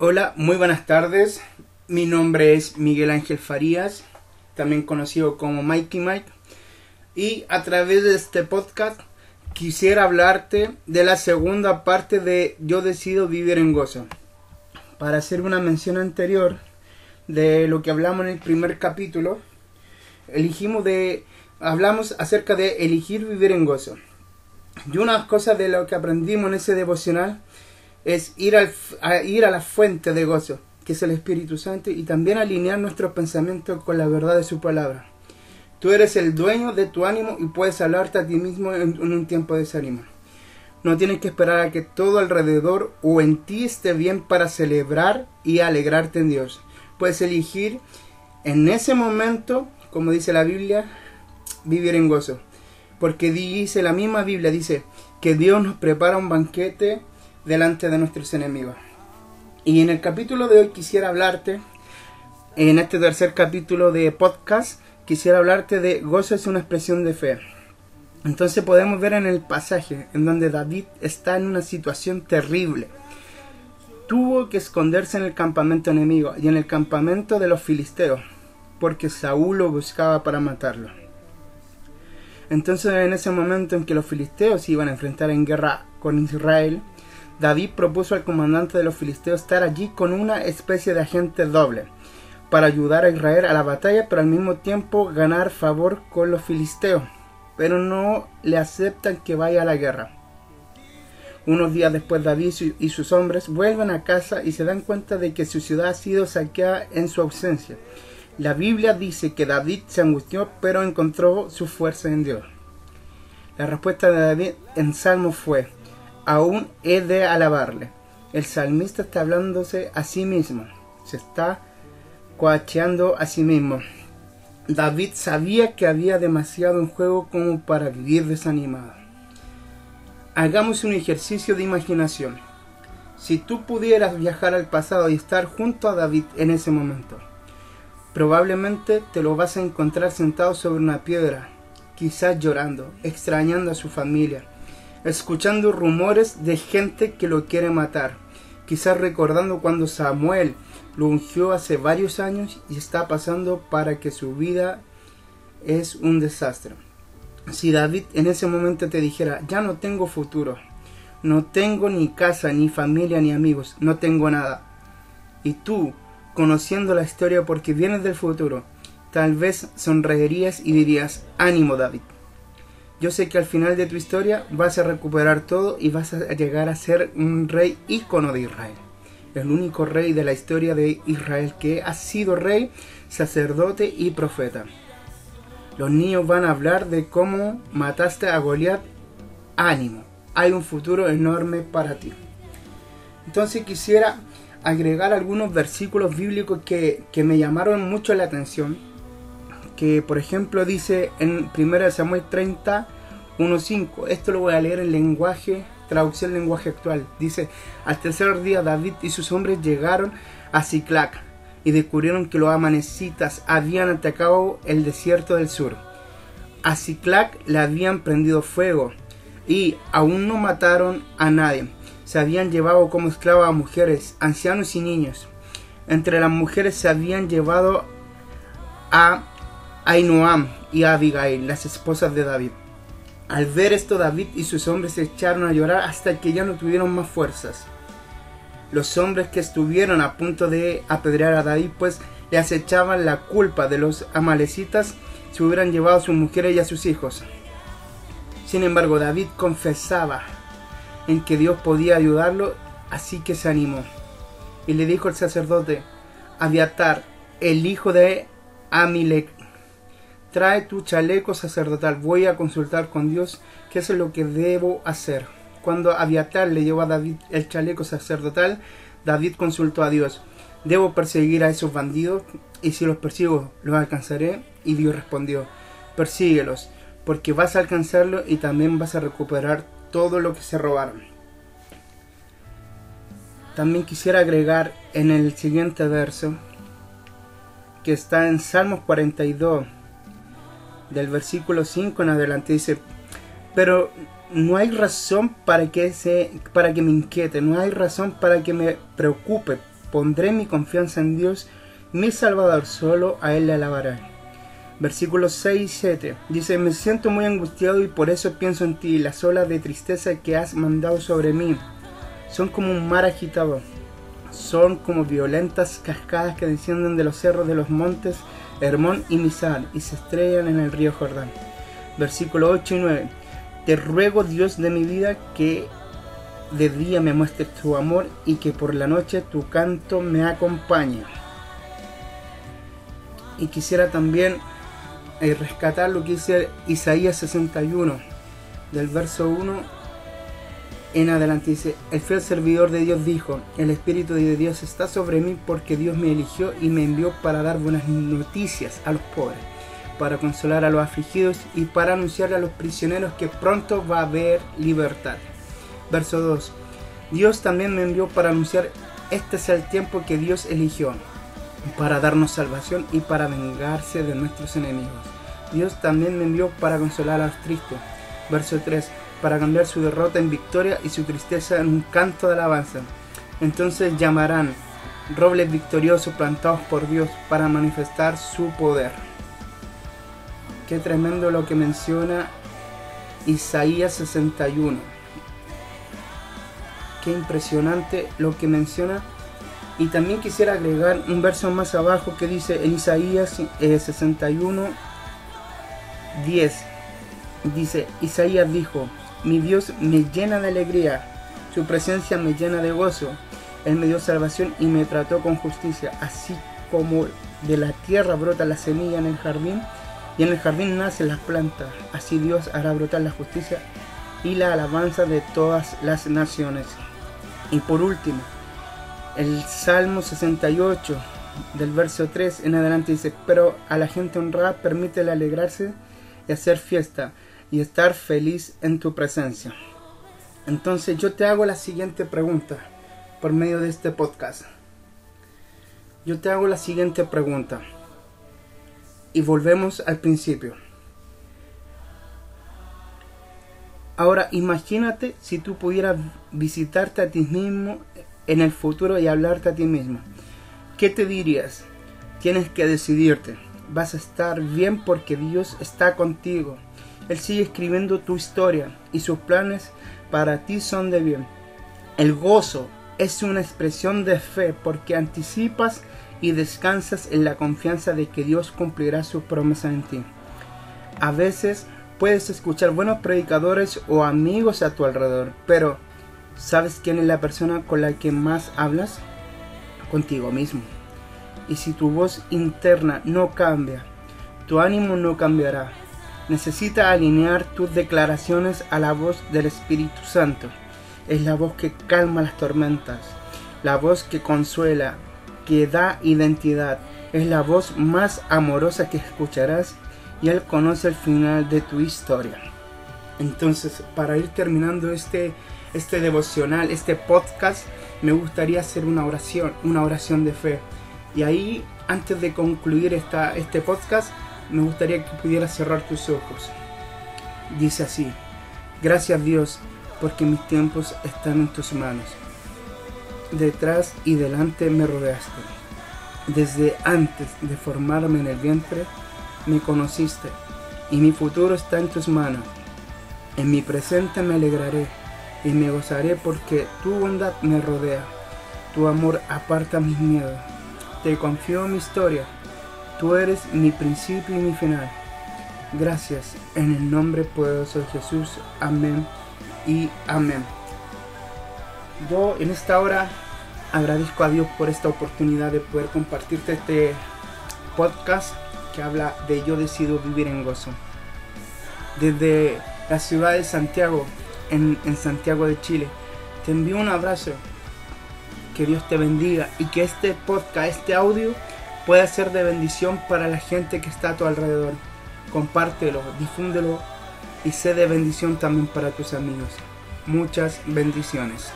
Hola, muy buenas tardes. Mi nombre es Miguel Ángel Farías, también conocido como Mikey Mike. Y a través de este podcast quisiera hablarte de la segunda parte de Yo decido vivir en gozo. Para hacer una mención anterior de lo que hablamos en el primer capítulo, elegimos de hablamos acerca de elegir vivir en gozo. Y una cosa de lo que aprendimos en ese devocional es ir, a, ir a la fuente de gozo, que es el Espíritu Santo, y también alinear nuestros pensamientos con la verdad de su palabra. Tú eres el dueño de tu ánimo y puedes hablarte a ti mismo en, en un tiempo de desánimo. No tienes que esperar a que todo alrededor o en ti esté bien para celebrar y alegrarte en Dios. Puedes elegir en ese momento, como dice la Biblia, vivir en gozo. Porque dice la misma Biblia, dice que Dios nos prepara un banquete delante de nuestros enemigos. Y en el capítulo de hoy quisiera hablarte, en este tercer capítulo de podcast, quisiera hablarte de gozo es una expresión de fe. Entonces podemos ver en el pasaje en donde David está en una situación terrible. Tuvo que esconderse en el campamento enemigo y en el campamento de los filisteos, porque Saúl lo buscaba para matarlo. Entonces en ese momento en que los filisteos iban a enfrentar en guerra con Israel, David propuso al comandante de los filisteos estar allí con una especie de agente doble, para ayudar a Israel a la batalla, pero al mismo tiempo ganar favor con los filisteos, pero no le aceptan que vaya a la guerra. Unos días después David y sus hombres vuelven a casa y se dan cuenta de que su ciudad ha sido saqueada en su ausencia. La Biblia dice que David se angustió, pero encontró su fuerza en Dios. La respuesta de David en Salmo fue, aún he de alabarle. El salmista está hablándose a sí mismo, se está coacheando a sí mismo. David sabía que había demasiado en juego como para vivir desanimado. Hagamos un ejercicio de imaginación. Si tú pudieras viajar al pasado y estar junto a David en ese momento, probablemente te lo vas a encontrar sentado sobre una piedra, quizás llorando, extrañando a su familia, escuchando rumores de gente que lo quiere matar, quizás recordando cuando Samuel lo ungió hace varios años y está pasando para que su vida es un desastre. Si David en ese momento te dijera, ya no tengo futuro, no tengo ni casa, ni familia, ni amigos, no tengo nada, y tú, conociendo la historia porque vienes del futuro, tal vez sonreirías y dirías, ánimo David. Yo sé que al final de tu historia vas a recuperar todo y vas a llegar a ser un rey ícono de Israel. El único rey de la historia de Israel que ha sido rey, sacerdote y profeta. Los niños van a hablar de cómo mataste a Goliat. Ánimo, hay un futuro enorme para ti. Entonces quisiera agregar algunos versículos bíblicos que, que me llamaron mucho la atención. Que por ejemplo dice en 1 Samuel 30, 1.5. Esto lo voy a leer en lenguaje, traducción lenguaje actual. Dice, al tercer día David y sus hombres llegaron a Ciclac y descubrieron que los amanecitas habían atacado el desierto del sur. A Ciclac le habían prendido fuego y aún no mataron a nadie. Se habían llevado como esclavas a mujeres, ancianos y niños. Entre las mujeres se habían llevado a Ainoam y Abigail, las esposas de David. Al ver esto David y sus hombres se echaron a llorar hasta que ya no tuvieron más fuerzas. Los hombres que estuvieron a punto de apedrear a David pues le acechaban la culpa de los amalecitas si hubieran llevado a sus mujeres y a sus hijos. Sin embargo, David confesaba en que Dios podía ayudarlo, así que se animó. Y le dijo al sacerdote, Aviatar, el hijo de Amilek, trae tu chaleco sacerdotal, voy a consultar con Dios qué es lo que debo hacer. Cuando Abiatar le llevó a David el chaleco sacerdotal, David consultó a Dios, ¿debo perseguir a esos bandidos? Y si los persigo, ¿los alcanzaré? Y Dios respondió, persíguelos, porque vas a alcanzarlo y también vas a recuperar todo lo que se robaron. También quisiera agregar en el siguiente verso, que está en Salmos 42, del versículo 5 en adelante, dice, pero no hay razón para que, se, para que me inquiete, no hay razón para que me preocupe, Pondré mi confianza en Dios, mi Salvador, solo a Él le alabaré. Versículos 6 y 7 dice, me siento muy angustiado y por eso pienso en ti, las olas de tristeza que has mandado sobre mí. Son como un mar agitado, son como violentas cascadas que descienden de los cerros de los montes Hermón y Misal y se estrellan en el río Jordán. Versículo 8 y 9. Te ruego Dios de mi vida que de día me muestres tu amor y que por la noche tu canto me acompañe. Y quisiera también eh, rescatar lo que dice Isaías 61, del verso 1 en adelante. Dice, el fiel servidor de Dios dijo, el Espíritu de Dios está sobre mí porque Dios me eligió y me envió para dar buenas noticias a los pobres, para consolar a los afligidos y para anunciar a los prisioneros que pronto va a haber libertad. Verso 2. Dios también me envió para anunciar este es el tiempo que Dios eligió para darnos salvación y para vengarse de nuestros enemigos. Dios también me envió para consolar a los tristes. Verso 3. Para cambiar su derrota en victoria y su tristeza en un canto de alabanza. Entonces llamarán robles victoriosos plantados por Dios para manifestar su poder. Qué tremendo lo que menciona Isaías 61. Qué impresionante lo que menciona y también quisiera agregar un verso más abajo que dice en Isaías 61, 10. Dice, Isaías dijo, mi Dios me llena de alegría, su presencia me llena de gozo. Él me dio salvación y me trató con justicia, así como de la tierra brota la semilla en el jardín y en el jardín nace la planta. Así Dios hará brotar la justicia y la alabanza de todas las naciones. Y por último, el Salmo 68 del verso 3 en adelante dice, pero a la gente honrada permítele alegrarse y hacer fiesta y estar feliz en tu presencia. Entonces yo te hago la siguiente pregunta por medio de este podcast. Yo te hago la siguiente pregunta. Y volvemos al principio. Ahora imagínate si tú pudieras visitarte a ti mismo en el futuro y hablarte a ti mismo. ¿Qué te dirías? Tienes que decidirte. Vas a estar bien porque Dios está contigo. Él sigue escribiendo tu historia y sus planes para ti son de bien. El gozo es una expresión de fe porque anticipas y descansas en la confianza de que Dios cumplirá su promesa en ti. A veces puedes escuchar buenos predicadores o amigos a tu alrededor, pero ¿Sabes quién es la persona con la que más hablas? Contigo mismo. Y si tu voz interna no cambia, tu ánimo no cambiará. Necesita alinear tus declaraciones a la voz del Espíritu Santo. Es la voz que calma las tormentas, la voz que consuela, que da identidad. Es la voz más amorosa que escucharás y Él conoce el final de tu historia. Entonces, para ir terminando este este devocional, este podcast, me gustaría hacer una oración, una oración de fe. Y ahí, antes de concluir esta, este podcast, me gustaría que pudieras cerrar tus ojos. Dice así, gracias Dios, porque mis tiempos están en tus manos. Detrás y delante me rodeaste. Desde antes de formarme en el vientre, me conociste, y mi futuro está en tus manos. En mi presente me alegraré y me gozaré porque tu bondad me rodea. Tu amor aparta mis miedos. Te confío mi historia. Tú eres mi principio y mi final. Gracias en el nombre poderoso de Jesús. Amén y amén. Yo en esta hora agradezco a Dios por esta oportunidad de poder compartirte este podcast que habla de yo decido vivir en gozo. Desde la ciudad de Santiago en, Santiago de Chile. Te envío un abrazo. Que Dios te bendiga y que este podcast, este audio, pueda ser de bendición para la gente que está a tu alrededor. Compártelo, difúndelo y sé de bendición también para tus amigos. Muchas bendiciones.